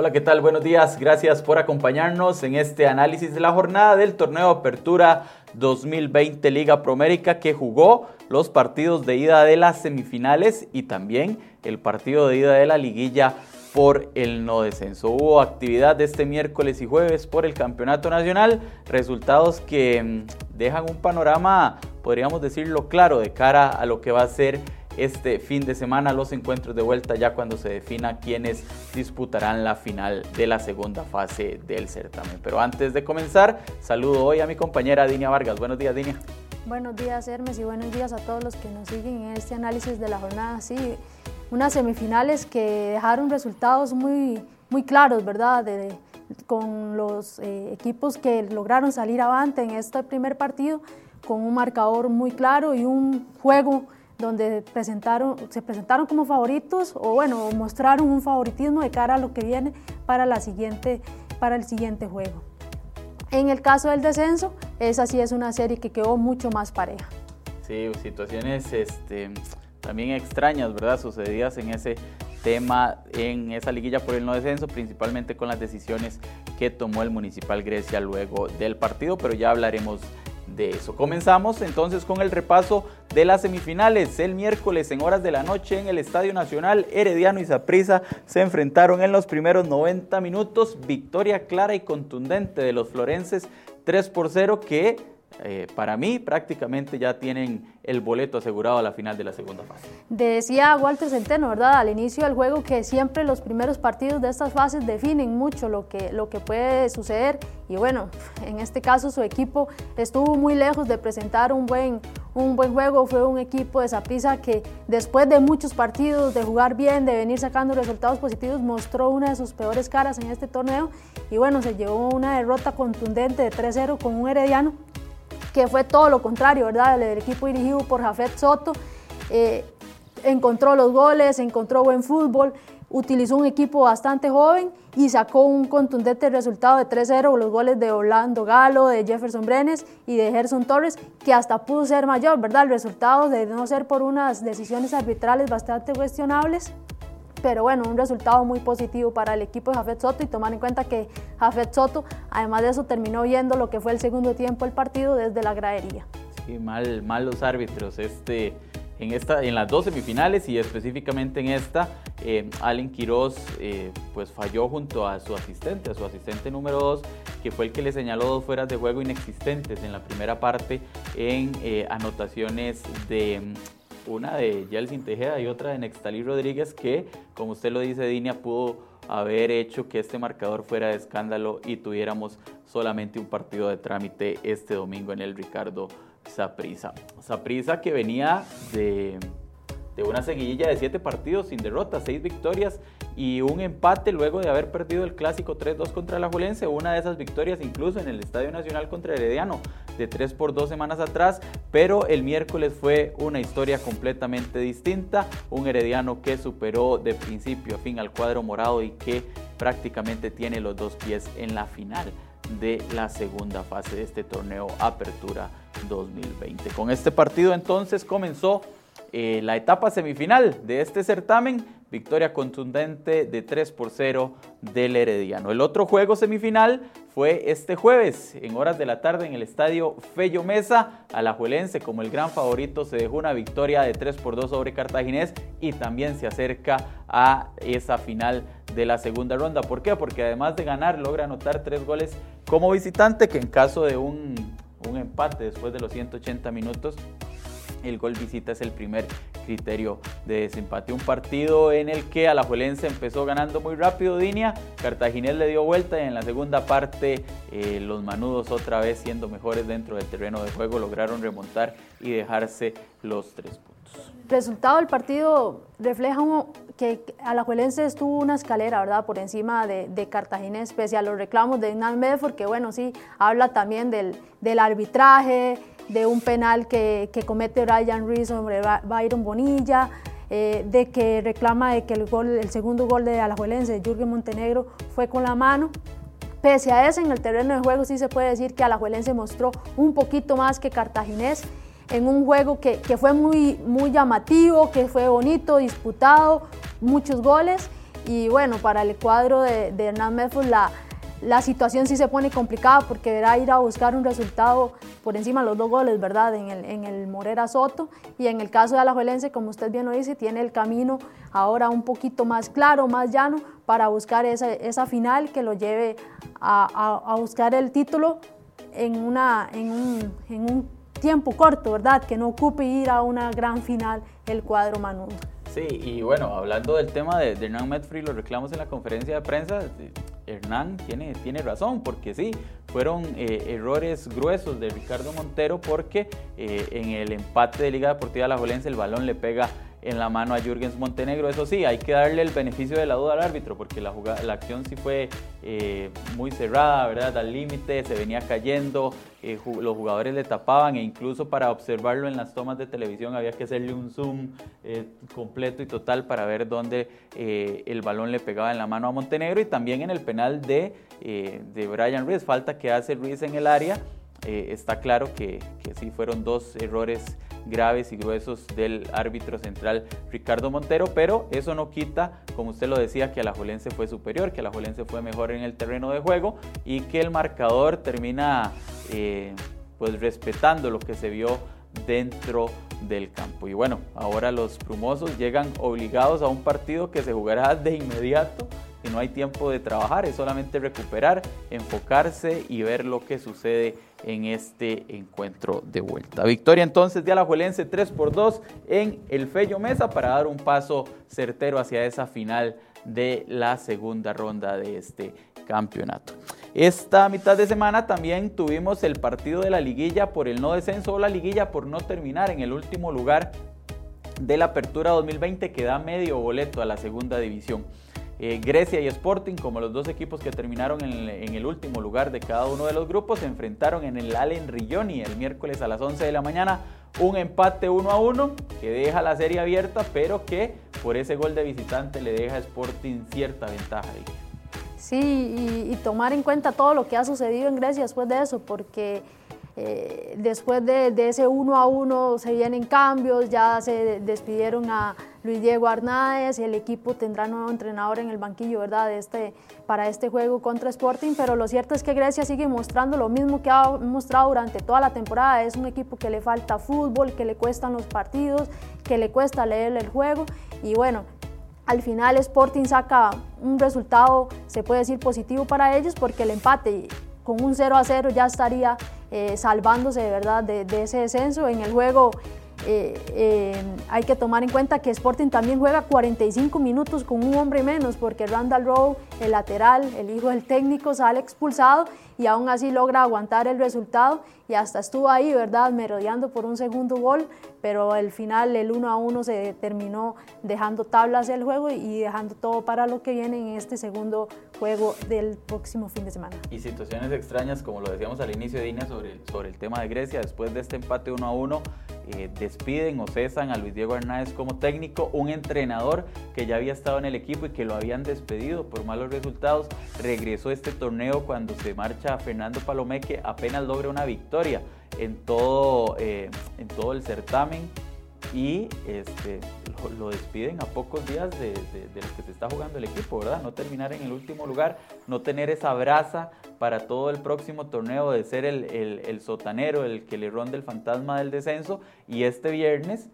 Hola, ¿qué tal? Buenos días. Gracias por acompañarnos en este análisis de la jornada del torneo Apertura 2020 Liga Promérica que jugó los partidos de ida de las semifinales y también el partido de ida de la liguilla por el no descenso. Hubo actividad este miércoles y jueves por el Campeonato Nacional, resultados que mm, dejan un panorama, podríamos decirlo claro, de cara a lo que va a ser este fin de semana los encuentros de vuelta ya cuando se defina quiénes disputarán la final de la segunda fase del certamen. Pero antes de comenzar, saludo hoy a mi compañera Dinia Vargas. Buenos días, Dinia. Buenos días, Hermes, y buenos días a todos los que nos siguen en este análisis de la jornada. Sí, unas semifinales que dejaron resultados muy, muy claros, ¿verdad? con los eh, equipos que lograron salir avante en este primer partido, con un marcador muy claro y un juego donde presentaron, se presentaron como favoritos o bueno, mostraron un favoritismo de cara a lo que viene para, la siguiente, para el siguiente juego. En el caso del descenso, esa sí es una serie que quedó mucho más pareja. Sí, situaciones este, también extrañas, ¿verdad? Sucedidas en ese tema, en esa liguilla por el no descenso, principalmente con las decisiones que tomó el Municipal Grecia luego del partido, pero ya hablaremos de eso. Comenzamos entonces con el repaso de las semifinales. El miércoles en horas de la noche en el Estadio Nacional, Herediano y Saprissa se enfrentaron en los primeros 90 minutos. Victoria clara y contundente de los florenses 3 por 0 que eh, para mí prácticamente ya tienen el boleto asegurado a la final de la segunda fase. Decía Walter Centeno, ¿verdad? Al inicio del juego que siempre los primeros partidos de estas fases definen mucho lo que, lo que puede suceder y bueno, en este caso su equipo estuvo muy lejos de presentar un buen, un buen juego, fue un equipo de Zapisa que después de muchos partidos, de jugar bien, de venir sacando resultados positivos, mostró una de sus peores caras en este torneo y bueno, se llevó una derrota contundente de 3-0 con un Herediano que fue todo lo contrario, ¿verdad? El, equipo dirigido por Jafet Soto eh, encontró los goles, encontró buen fútbol, utilizó un equipo bastante joven y sacó un contundente resultado de 3-0, los goles de Orlando Galo, de Jefferson Brenes y de Gerson Torres, que hasta pudo ser mayor, ¿verdad? El resultado de no ser por unas decisiones arbitrales bastante cuestionables pero bueno, un resultado muy positivo para el equipo de Jafet Soto y tomar en cuenta que Jafet Soto, además de eso, terminó viendo lo que fue el segundo tiempo del partido desde la gradería. Sí, mal, mal los árbitros. Este, en, esta, en las dos semifinales y específicamente en esta, eh, Allen Quiroz eh, pues falló junto a su asistente, a su asistente número 2, que fue el que le señaló dos fueras de juego inexistentes en la primera parte en eh, anotaciones de una de Yeltsin Tejeda y otra de Nextalí Rodríguez, que, como usted lo dice, Dinia, pudo haber hecho que este marcador fuera de escándalo y tuviéramos solamente un partido de trámite este domingo en el Ricardo Saprisa. Saprisa que venía de de una seguidilla de siete partidos sin derrota, seis victorias y un empate luego de haber perdido el clásico 3-2 contra la Juelense, una de esas victorias incluso en el Estadio Nacional contra Herediano de 3 por 2 semanas atrás, pero el miércoles fue una historia completamente distinta, un Herediano que superó de principio a fin al cuadro morado y que prácticamente tiene los dos pies en la final de la segunda fase de este torneo Apertura 2020. Con este partido entonces comenzó eh, la etapa semifinal de este certamen, victoria contundente de 3 por 0 del Herediano. El otro juego semifinal fue este jueves, en horas de la tarde, en el estadio Fello Mesa. Alajuelense, como el gran favorito, se dejó una victoria de 3 por 2 sobre Cartaginés y también se acerca a esa final de la segunda ronda. ¿Por qué? Porque además de ganar, logra anotar tres goles como visitante, que en caso de un, un empate después de los 180 minutos el gol visita es el primer criterio de desempate. Un partido en el que Alajuelense empezó ganando muy rápido Dinia, Cartaginés le dio vuelta y en la segunda parte eh, los manudos otra vez siendo mejores dentro del terreno de juego lograron remontar y dejarse los tres puntos. El resultado del partido refleja que Alajuelense estuvo una escalera, ¿verdad? Por encima de, de Cartaginés, pese los reclamos de Ignan Medford, que bueno, sí, habla también del arbitraje, de un penal que, comete Ryan Rees sobre Byron Bonilla, eh, de que reclama de que el, gol, el segundo gol de Alajuelense, de Jürgen Montenegro, fue con la mano. Pese a eso, en el terreno de juego sí se puede decir que Alajuelense mostró un poquito más que Cartaginés en un juego que, fue muy, muy llamativo, que fue bonito, disputado, muchos goles Y bueno, para el cuadro de, de Hernán Medford la, la situación sí se pone complicada porque deberá ir a buscar un resultado por encima de los dos goles, ¿verdad? En el, en el Morera Soto. Y en el caso de Alajuelense, como usted bien lo dice, tiene el camino ahora un poquito más claro, más llano, para buscar esa, esa final que lo lleve a, a, a buscar el título en, una, en, un, en un tiempo corto, ¿verdad? Que no ocupe ir a una gran final el cuadro Manudo. Sí, y bueno, hablando del tema de, de Hernán Medfrey, los reclamos en la conferencia de prensa, Hernán tiene, tiene razón, porque sí, fueron eh, errores gruesos de Ricardo Montero, porque eh, en el empate de Liga Deportiva La Jolense el balón le pega en la mano a Jürgens Montenegro. Eso sí, hay que darle el beneficio de la duda al árbitro, porque la, jugada, la acción sí fue eh, muy cerrada, ¿verdad? Al límite, se venía cayendo, eh, los jugadores le tapaban e incluso para observarlo en las tomas de televisión había que hacerle un zoom eh, completo y total para ver dónde el balón le pegaba en la mano a Montenegro y también en el penal de, de Brian Ruiz, falta que hace Ruiz en el área. Está claro que, que sí fueron dos errores graves y gruesos del árbitro central Ricardo Montero, pero eso no quita, como usted lo decía, que Alajuelense fue superior, que Alajuelense fue mejor en el terreno de juego y que el marcador termina eh, pues respetando lo que se vio dentro del campo. Y bueno, ahora los plumosos llegan obligados a un partido que se jugará de inmediato y no hay tiempo de trabajar, es solamente recuperar, enfocarse y ver lo que sucede en este encuentro de vuelta. Victoria entonces de Alajuelense 3 por 2 en el Fello Mesa para dar un paso certero hacia esa final de la segunda ronda de este campeonato. Esta mitad de semana también tuvimos el partido de la liguilla por el no descenso o la liguilla por no terminar en el último lugar de la apertura 2020 que da medio boleto a la segunda división. Eh, Grecia y Sporting, como los dos equipos que terminaron en el, último lugar de cada uno de los grupos, se enfrentaron en el Allen Rilloni el miércoles a las 11 de la mañana. Un empate 1 a 1 que deja la serie abierta, pero que por ese gol de visitante le deja a Sporting cierta ventaja. Sí, y, y tomar en cuenta todo lo que ha sucedido en Grecia después de eso, porque eh, después de, de, ese uno a uno se vienen cambios, ya se despidieron a Luis Diego Arnáez, el equipo tendrá nuevo entrenador en el banquillo, ¿verdad? Este, para este juego contra Sporting, pero lo cierto es que Grecia sigue mostrando lo mismo que ha mostrado durante toda la temporada, es un equipo que le falta fútbol, que le cuestan los partidos, que le cuesta leer el juego y bueno, al final Sporting saca un resultado, se puede decir positivo para ellos, porque el empate con un 0 a 0 ya estaría eh, salvándose de verdad de, de, ese descenso. En el juego eh, eh, hay que tomar en cuenta que Sporting también juega 45 minutos con un hombre menos porque Randall Rowe, el lateral, el hijo del técnico, sale expulsado y aún así logra aguantar el resultado y hasta estuvo ahí, ¿verdad?, merodeando por un segundo gol, pero al final el 1 a 1 se terminó dejando tablas del juego y dejando todo para lo que viene en este segundo juego del próximo fin de semana. Y situaciones extrañas, como lo decíamos al inicio de Ina sobre, sobre el tema de Grecia, después de este empate 1 a 1, eh, despiden o cesan a Luis Diego Hernández como técnico, un entrenador que ya había estado en el equipo y que lo habían despedido por malos resultados, regresó este torneo cuando se marcha Fernando Palomé que apenas logra una victoria en todo, eh, en todo el certamen y este, lo, despiden a pocos días de, lo que se está jugando el equipo, ¿verdad? No terminar en el último lugar, no tener esa brasa para todo el próximo torneo de ser el, el, el sotanero, el que le ronde el fantasma del descenso y este viernes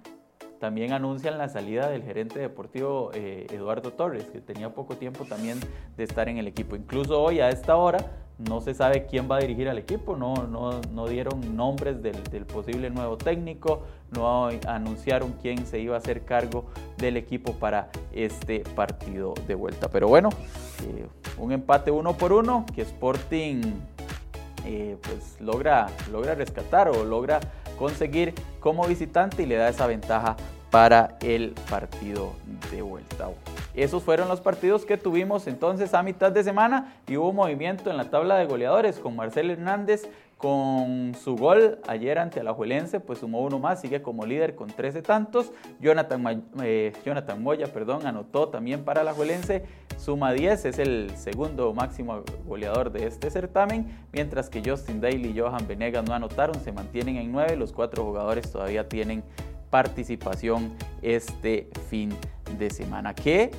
también anuncian la salida del gerente deportivo eh, Eduardo Torres, que tenía poco tiempo también de estar en el equipo. Incluso hoy a esta hora no se sabe quién va a dirigir al equipo, no, no, no dieron nombres del, posible nuevo técnico, no anunciaron quién se iba a hacer cargo del equipo para este partido de vuelta. Pero bueno, eh, un empate uno por uno que Sporting eh, pues logra, logra rescatar o logra conseguir como visitante y le da esa ventaja para el partido de vuelta. Esos fueron los partidos que tuvimos entonces a mitad de semana y hubo movimiento en la tabla de goleadores con Marcel Hernández con su gol ayer ante Alajuelense, pues sumó uno más, sigue como líder con 13 tantos. Jonathan, eh, Jonathan Moya perdón, anotó también para Alajuelense, suma 10, es el segundo máximo goleador de este certamen, mientras que Justin Daly y Johan Venegas no anotaron, se mantienen en 9, los cuatro jugadores todavía tienen participación este fin de semana. Que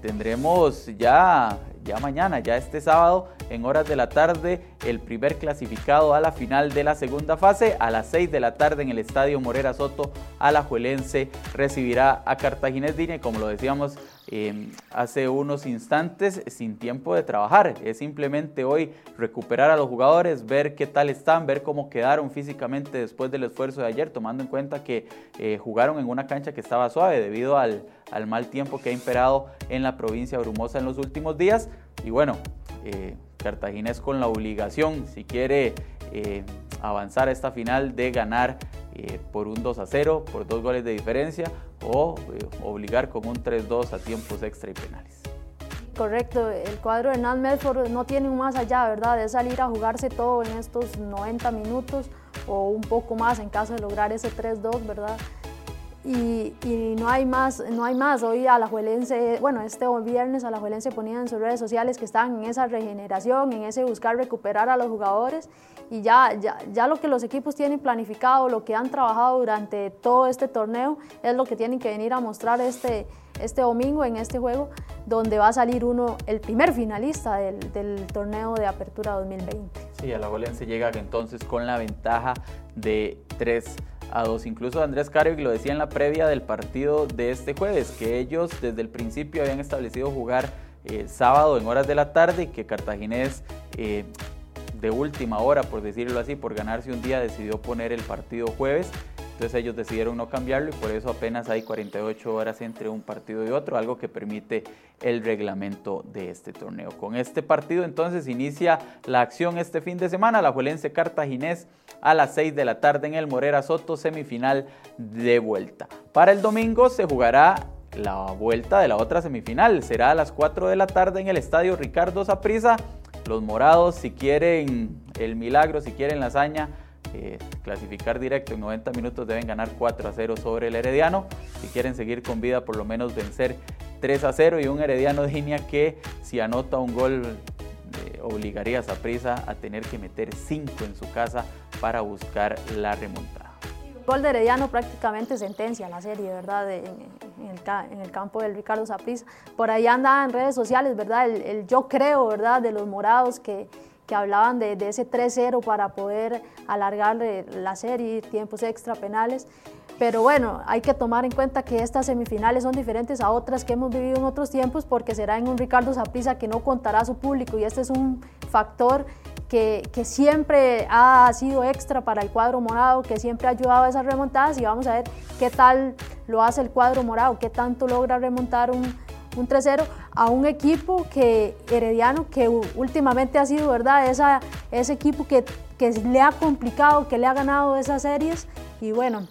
tendremos ya, ya mañana, ya este sábado, en horas de la tarde, el primer clasificado a la final de la segunda fase. A las 6 de la tarde en el Estadio Morera Soto, Alajuelense recibirá a Cartaginés Dine, como lo decíamos Em, hace unos instantes sin tiempo de trabajar. Es simplemente hoy recuperar a los jugadores, ver qué tal están, ver cómo quedaron físicamente después del esfuerzo de ayer, tomando en cuenta que eh, jugaron en una cancha que estaba suave debido al, al, mal tiempo que ha imperado en la provincia brumosa en los últimos días. Y bueno, eh, Cartaginés con la obligación, si quiere eh, avanzar a esta final, de ganar eh, por un 2 a 0, por dos goles de diferencia o eh, obligar con un 3-2 a tiempos extra y penales. Correcto, el cuadro de Hernán Medford no tiene un más allá, ¿verdad? De salir a jugarse todo en estos 90 minutos o un poco más en caso de lograr ese 3-2, ¿verdad? Y, y, no hay más, no hay más. Hoy a la Juelense, bueno, este viernes a la Juelense ponía en sus redes sociales que están en esa regeneración, en ese buscar recuperar a los jugadores y ya, ya, ya lo que los equipos tienen planificado, lo que han trabajado durante todo este torneo, es lo que tienen que venir a mostrar este, este domingo en este juego, donde va a salir uno, el primer finalista del, del torneo de Apertura 2020. Sí, a la se llega entonces con la ventaja de 3 a 2. Incluso Andrés Carvig lo decía en la previa del partido de este jueves, que ellos desde el principio habían establecido jugar eh, sábado en horas de la tarde y que Cartaginés eh, de última hora, por decirlo así, por ganarse un día, decidió poner el partido jueves. Entonces ellos decidieron no cambiarlo y por eso apenas hay 48 horas entre un partido y otro, algo que permite el reglamento de este torneo. Con este partido entonces inicia la acción este fin de semana, la Juelense Cartaginés a las 6 de la tarde en el Morera Soto, semifinal de vuelta. Para el domingo se jugará la vuelta de la otra semifinal, será a las 4 de la tarde en el Estadio Ricardo Saprissa los morados, si quieren el milagro, si quieren la hazaña, clasificar directo en 90 minutos deben ganar 4 a 0 sobre el Herediano. Si quieren seguir con vida, por lo menos vencer 3 a 0 y un Herediano línea que si anota un gol obligaría a Saprisa a tener que meter 5 en su casa para buscar la remontada. Gol de Herediano prácticamente sentencia la serie, ¿verdad? En, el, campo del Ricardo Saprissa. Por ahí anda en redes sociales, ¿verdad? El, yo creo, ¿verdad? De los morados que, que hablaban de, de ese 3-0 para poder alargar la serie, tiempos extra penales. Pero bueno, hay que tomar en cuenta que estas semifinales son diferentes a otras que hemos vivido en otros tiempos porque será en un Ricardo Saprissa que no contará a su público y este es un factor que, siempre ha sido extra para el cuadro morado, que siempre ha ayudado a esas remontadas y vamos a ver qué tal lo hace el cuadro morado, qué tanto logra remontar un, un 3-0 a un equipo que herediano que últimamente ha sido, ¿verdad? Esa, ese equipo que, que le ha complicado, que le ha ganado esas series y bueno,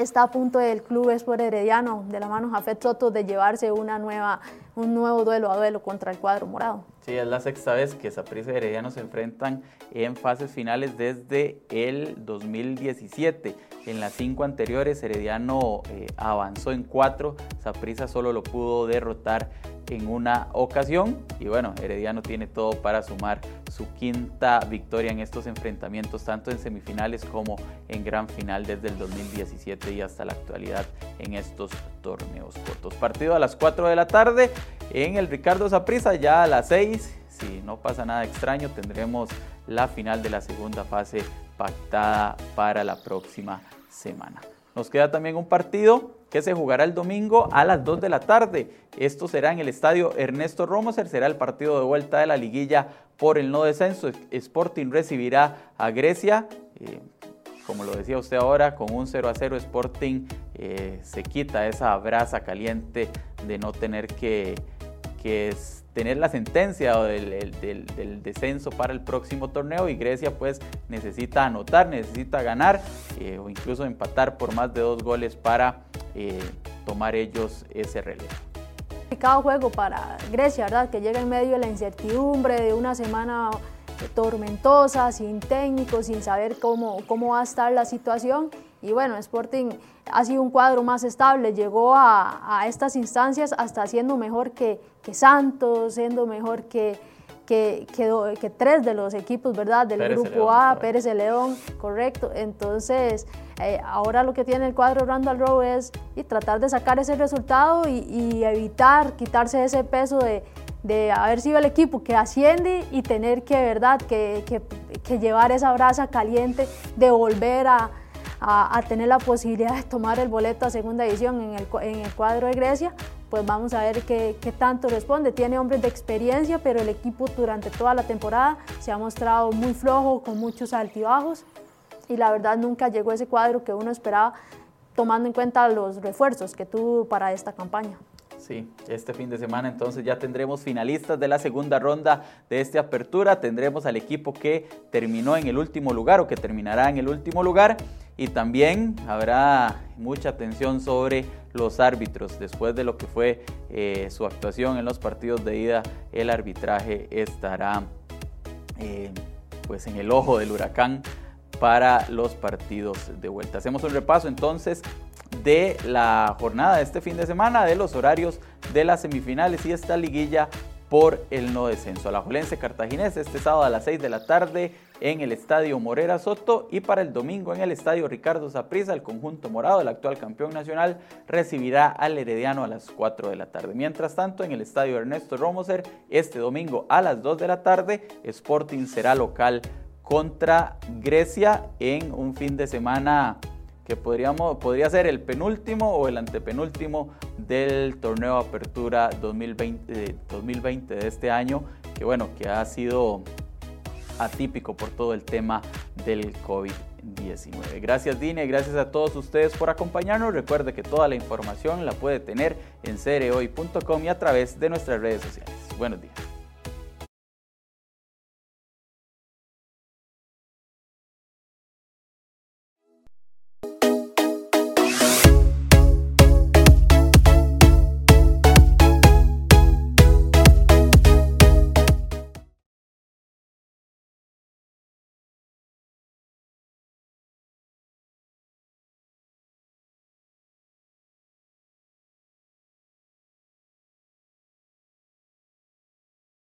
está a punto el club Sport Herediano de la mano Jafet Soto de llevarse una nueva, un nuevo duelo a duelo contra el cuadro morado. Sí, es la sexta vez que Saprissa y Herediano se enfrentan en fases finales desde el 2017. En las cinco anteriores Herediano eh, avanzó en cuatro, Saprissa solo lo pudo derrotar en una ocasión y bueno, Herediano tiene todo para sumar su quinta victoria en estos enfrentamientos, tanto en semifinales como en gran final desde el 2017 y hasta la actualidad en estos torneos cortos. Partido a las 4 de la tarde en el Ricardo Saprissa, ya a las 6, si no pasa nada extraño, tendremos la final de la segunda fase pactada para la próxima semana. Nos queda también un partido que se jugará el domingo a las 2 de la tarde. Esto será en el estadio Ernesto Romoser, será el partido de vuelta de la liguilla por el no descenso. Sporting recibirá a Grecia. Eh, como lo decía usted ahora, con un 0 a 0 Sporting eh, se quita esa brasa caliente de no tener que, que tener la sentencia del, del, descenso para el próximo torneo y Grecia pues necesita anotar, necesita ganar eh, o incluso empatar por más de dos goles para eh, tomar ellos ese relevo. Complicado juego para Grecia, ¿verdad? Que llega en medio de la incertidumbre de una semana tormentosa, sin técnico, sin saber cómo, cómo va a estar la situación. Y bueno, Sporting ha sido un cuadro más estable, llegó a, a estas instancias hasta siendo mejor que, que Santos, siendo mejor que, que, que, tres de los equipos, ¿verdad? Del grupo A, Pérez de León, correcto. Entonces, eh, ahora lo que tiene el cuadro Randall Rowe es y tratar de sacar ese resultado y, evitar quitarse ese peso de, de, haber sido el equipo que asciende y tener que, ¿verdad?, que, que llevar esa brasa caliente de volver a, a, tener la posibilidad de tomar el boleto a segunda edición en el, en el cuadro de Grecia pues vamos a ver qué, tanto responde. Tiene hombres de experiencia, pero el equipo durante toda la temporada se ha mostrado muy flojo, con muchos altibajos, y la verdad nunca llegó ese cuadro que uno esperaba, tomando en cuenta los refuerzos que tuvo para esta campaña. Sí, este fin de semana entonces ya tendremos finalistas de la segunda ronda de esta apertura. Tendremos al equipo que terminó en el último lugar o que terminará en el último lugar. Y también habrá mucha atención sobre los árbitros. Después de lo que fue eh, su actuación en los partidos de ida, el arbitraje estará eh, pues en el ojo del huracán para los partidos de vuelta. Hacemos un repaso entonces de la jornada de este fin de semana, de los horarios de las semifinales y esta liguilla por el no descenso. A la Jolense Cartaginés este sábado a las 6 de la tarde en el Estadio Morera Soto y para el domingo en el Estadio Ricardo Saprissa, el conjunto morado, el actual campeón nacional, recibirá al Herediano a las 4 de la tarde. Mientras tanto, en el Estadio Ernesto Romoser, este domingo a las 2 de la tarde, Sporting será local contra Grecia en un fin de semana que podría ser el penúltimo o el antepenúltimo del torneo Apertura 2020, 2020 de este año, que bueno, que ha sido atípico por todo el tema del COVID-19. Gracias Dine, gracias a todos ustedes por acompañarnos. Recuerde que toda la información la puede tener en cereoy.com y a través de nuestras redes sociales. Buenos días.